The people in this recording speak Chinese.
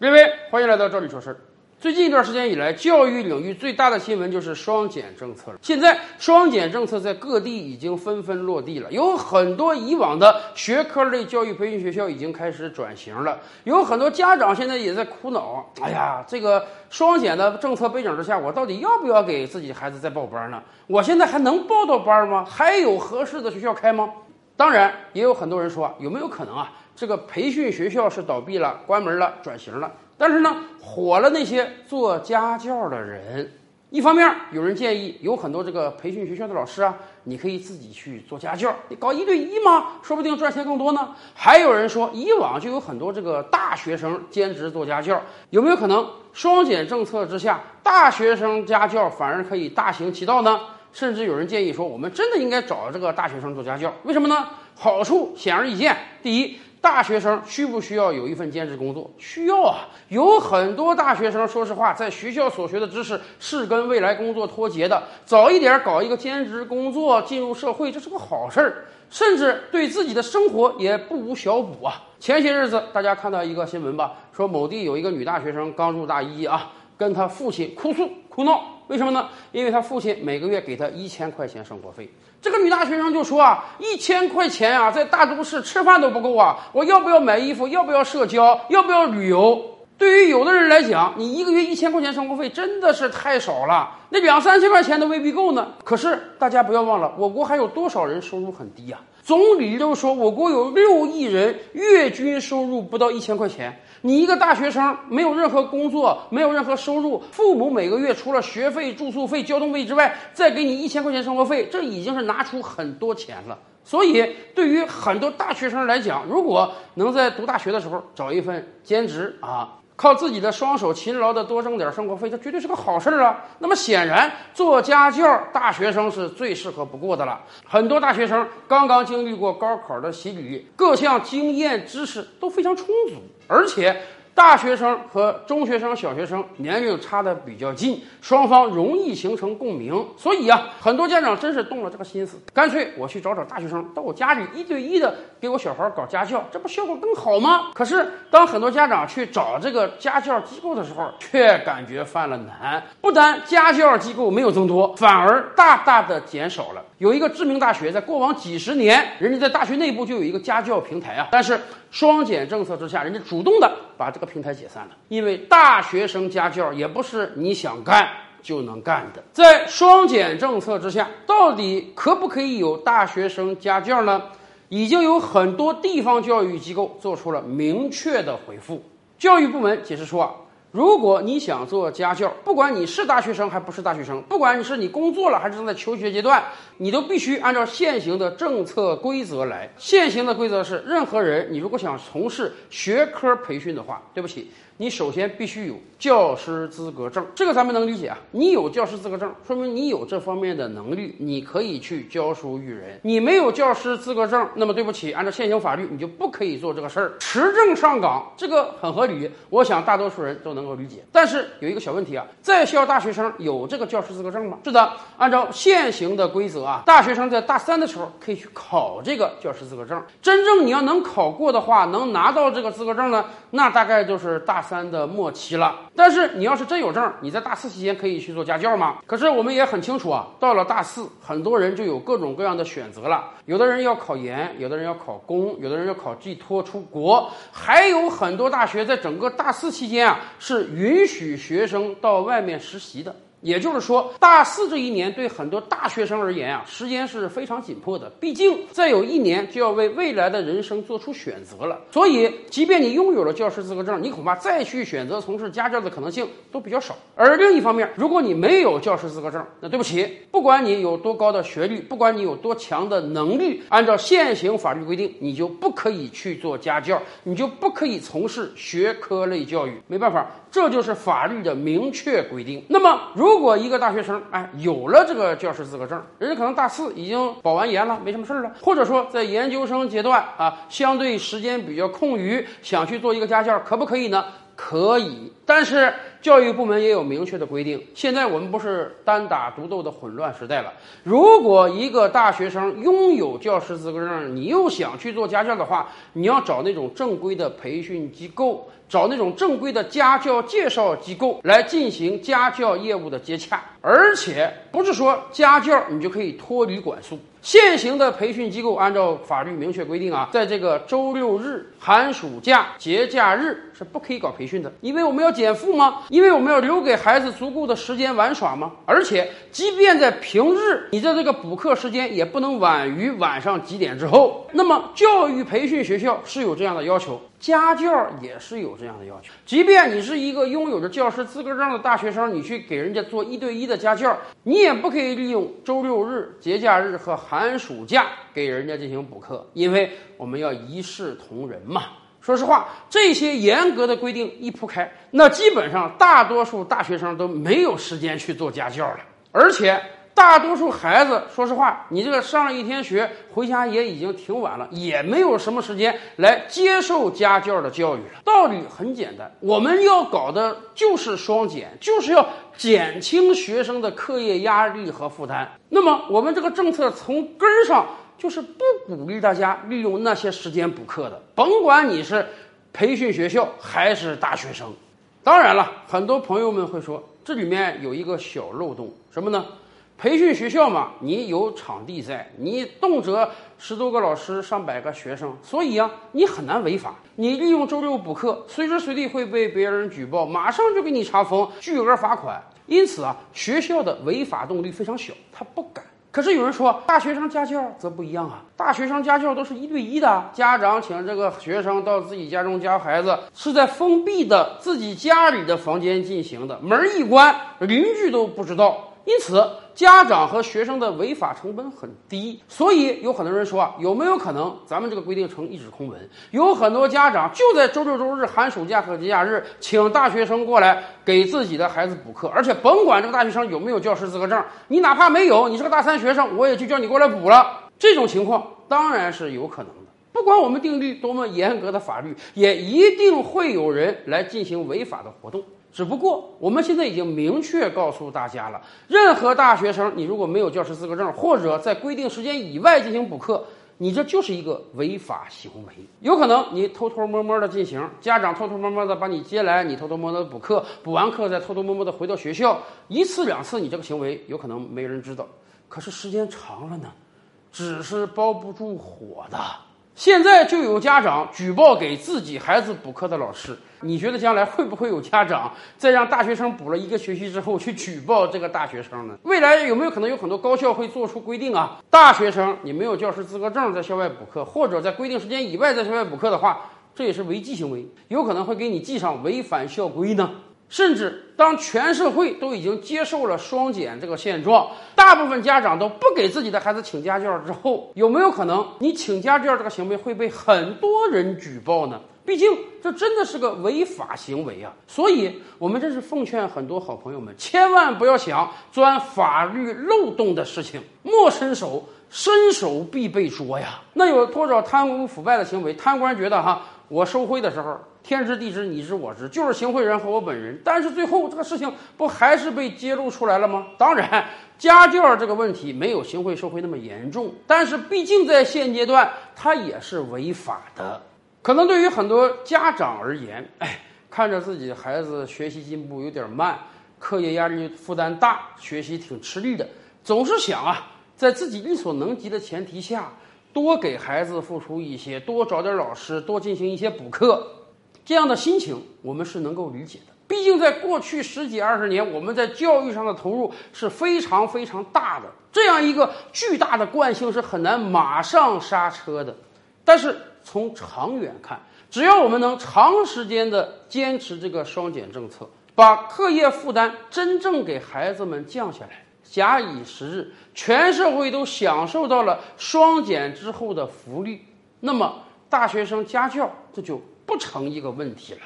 各位，欢迎来到这里说事儿。最近一段时间以来，教育领域最大的新闻就是双减政策了。现在，双减政策在各地已经纷纷落地了，有很多以往的学科类教育培训学校已经开始转型了。有很多家长现在也在苦恼：哎呀，这个双减的政策背景之下，我到底要不要给自己孩子再报班呢？我现在还能报到班吗？还有合适的学校开吗？当然，也有很多人说，有没有可能啊？这个培训学校是倒闭了、关门了、转型了，但是呢，火了那些做家教的人。一方面，有人建议有很多这个培训学校的老师啊，你可以自己去做家教，你搞一对一嘛，说不定赚钱更多呢。还有人说，以往就有很多这个大学生兼职做家教，有没有可能双减政策之下，大学生家教反而可以大行其道呢？甚至有人建议说，我们真的应该找这个大学生做家教，为什么呢？好处显而易见，第一。大学生需不需要有一份兼职工作？需要啊！有很多大学生，说实话，在学校所学的知识是跟未来工作脱节的。早一点搞一个兼职工作，进入社会，这是个好事儿，甚至对自己的生活也不无小补啊！前些日子，大家看到一个新闻吧，说某地有一个女大学生刚入大一啊，跟她父亲哭诉哭闹，为什么呢？因为她父亲每个月给她一千块钱生活费。这个女大学生就说啊，一千块钱啊，在大都市吃饭都不够啊！我要不要买衣服？要不要社交？要不要旅游？对于有的人来讲，你一个月一千块钱生活费真的是太少了，那两三千块钱都未必够呢。可是大家不要忘了，我国还有多少人收入很低呀？总理都说，我国有六亿人月均收入不到一千块钱。你一个大学生没有任何工作，没有任何收入，父母每个月除了学费、住宿费、交通费之外，再给你一千块钱生活费，这已经是拿出很多钱了。所以，对于很多大学生来讲，如果能在读大学的时候找一份兼职啊，靠自己的双手勤劳的多挣点生活费，这绝对是个好事儿啊。那么，显然做家教，大学生是最适合不过的了。很多大学生刚刚经历过高考的洗礼，各项经验知识都非常充足。而且，大学生和中学生、小学生年龄差的比较近，双方容易形成共鸣。所以啊，很多家长真是动了这个心思，干脆我去找找大学生，到我家里一对一的给我小孩搞家教，这不效果更好吗？可是，当很多家长去找这个家教机构的时候，却感觉犯了难。不但家教机构没有增多，反而大大的减少了。有一个知名大学，在过往几十年，人家在大学内部就有一个家教平台啊。但是双减政策之下，人家主动的把这个平台解散了，因为大学生家教也不是你想干就能干的。在双减政策之下，到底可不可以有大学生家教呢？已经有很多地方教育机构做出了明确的回复。教育部门解释说啊。如果你想做家教，不管你是大学生还不是大学生，不管你是你工作了还是正在求学阶段，你都必须按照现行的政策规则来。现行的规则是，任何人你如果想从事学科培训的话，对不起。你首先必须有教师资格证，这个咱们能理解啊。你有教师资格证，说明你有这方面的能力，你可以去教书育人。你没有教师资格证，那么对不起，按照现行法律，你就不可以做这个事儿。持证上岗，这个很合理，我想大多数人都能够理解。但是有一个小问题啊，在校大学生有这个教师资格证吗？是的，按照现行的规则啊，大学生在大三的时候可以去考这个教师资格证。真正你要能考过的话，能拿到这个资格证呢，那大概就是大。三的末期了，但是你要是真有证，你在大四期间可以去做家教吗？可是我们也很清楚啊，到了大四，很多人就有各种各样的选择了。有的人要考研，有的人要考公，有的人要考寄托出国，还有很多大学在整个大四期间啊，是允许学生到外面实习的。也就是说，大四这一年对很多大学生而言啊，时间是非常紧迫的。毕竟再有一年就要为未来的人生做出选择了。所以，即便你拥有了教师资格证，你恐怕再去选择从事家教的可能性都比较少。而另一方面，如果你没有教师资格证，那对不起，不管你有多高的学历，不管你有多强的能力，按照现行法律规定，你就不可以去做家教，你就不可以从事学科类教育。没办法。这就是法律的明确规定。那么如，如果一个大学生哎有了这个教师资格证，人家可能大四已经保完研了，没什么事儿了，或者说在研究生阶段啊，相对时间比较空余，想去做一个家教，可不可以呢？可以，但是教育部门也有明确的规定。现在我们不是单打独斗的混乱时代了。如果一个大学生拥有教师资格证，你又想去做家教的话，你要找那种正规的培训机构。找那种正规的家教介绍机构来进行家教业务的接洽，而且不是说家教你就可以脱离管束。现行的培训机构按照法律明确规定啊，在这个周六日、寒暑假、节假日是不可以搞培训的，因为我们要减负吗？因为我们要留给孩子足够的时间玩耍吗？而且，即便在平日，你的这个补课时间也不能晚于晚上几点之后。那么，教育培训学校是有这样的要求。家教也是有这样的要求，即便你是一个拥有着教师资格证的大学生，你去给人家做一对一的家教，你也不可以利用周六日、节假日和寒暑假给人家进行补课，因为我们要一视同仁嘛。说实话，这些严格的规定一铺开，那基本上大多数大学生都没有时间去做家教了，而且。大多数孩子，说实话，你这个上了一天学，回家也已经挺晚了，也没有什么时间来接受家教的教育了。道理很简单，我们要搞的就是双减，就是要减轻学生的课业压力和负担。那么，我们这个政策从根儿上就是不鼓励大家利用那些时间补课的，甭管你是培训学校还是大学生。当然了，很多朋友们会说，这里面有一个小漏洞，什么呢？培训学校嘛，你有场地在，你动辄十多个老师、上百个学生，所以啊，你很难违法。你利用周六补课，随时随地会被别人举报，马上就给你查封，巨额罚款。因此啊，学校的违法动力非常小，他不敢。可是有人说，大学生家教则不一样啊，大学生家教都是一对一的，家长请这个学生到自己家中教孩子，是在封闭的自己家里的房间进行的，门一关，邻居都不知道。因此，家长和学生的违法成本很低，所以有很多人说啊，有没有可能咱们这个规定成一纸空文？有很多家长就在周六周日、寒暑假和节假日，请大学生过来给自己的孩子补课，而且甭管这个大学生有没有教师资格证，你哪怕没有，你是个大三学生，我也就叫你过来补了。这种情况当然是有可能的。不管我们定律多么严格的法律，也一定会有人来进行违法的活动。只不过我们现在已经明确告诉大家了，任何大学生，你如果没有教师资格证，或者在规定时间以外进行补课，你这就是一个违法行为。有可能你偷偷摸摸的进行，家长偷偷摸摸的把你接来，你偷偷摸摸的补课，补完课再偷偷摸摸的回到学校，一次两次，你这个行为有可能没人知道。可是时间长了呢，纸是包不住火的。现在就有家长举报给自己孩子补课的老师，你觉得将来会不会有家长在让大学生补了一个学期之后去举报这个大学生呢？未来有没有可能有很多高校会做出规定啊？大学生你没有教师资格证在校外补课，或者在规定时间以外在校外补课的话，这也是违纪行为，有可能会给你记上违反校规呢。甚至当全社会都已经接受了双减这个现状，大部分家长都不给自己的孩子请家教之后，有没有可能你请家教这个行为会被很多人举报呢？毕竟这真的是个违法行为啊！所以我们真是奉劝很多好朋友们，千万不要想钻法律漏洞的事情，莫伸手，伸手必被捉呀！那有多少贪污腐败的行为？贪官觉得哈。我收贿的时候，天知地知，你知我知，就是行贿人和我本人。但是最后这个事情不还是被揭露出来了吗？当然，家教这个问题没有行贿受贿那么严重，但是毕竟在现阶段，它也是违法的。可能对于很多家长而言，哎，看着自己孩子学习进步有点慢，课业压力负担大，学习挺吃力的，总是想啊，在自己力所能及的前提下。多给孩子付出一些，多找点老师，多进行一些补课，这样的心情我们是能够理解的。毕竟在过去十几二十年，我们在教育上的投入是非常非常大的，这样一个巨大的惯性是很难马上刹车的。但是从长远看，只要我们能长时间的坚持这个双减政策，把课业负担真正给孩子们降下来。假以时日，全社会都享受到了双减之后的福利，那么大学生家教这就不成一个问题了。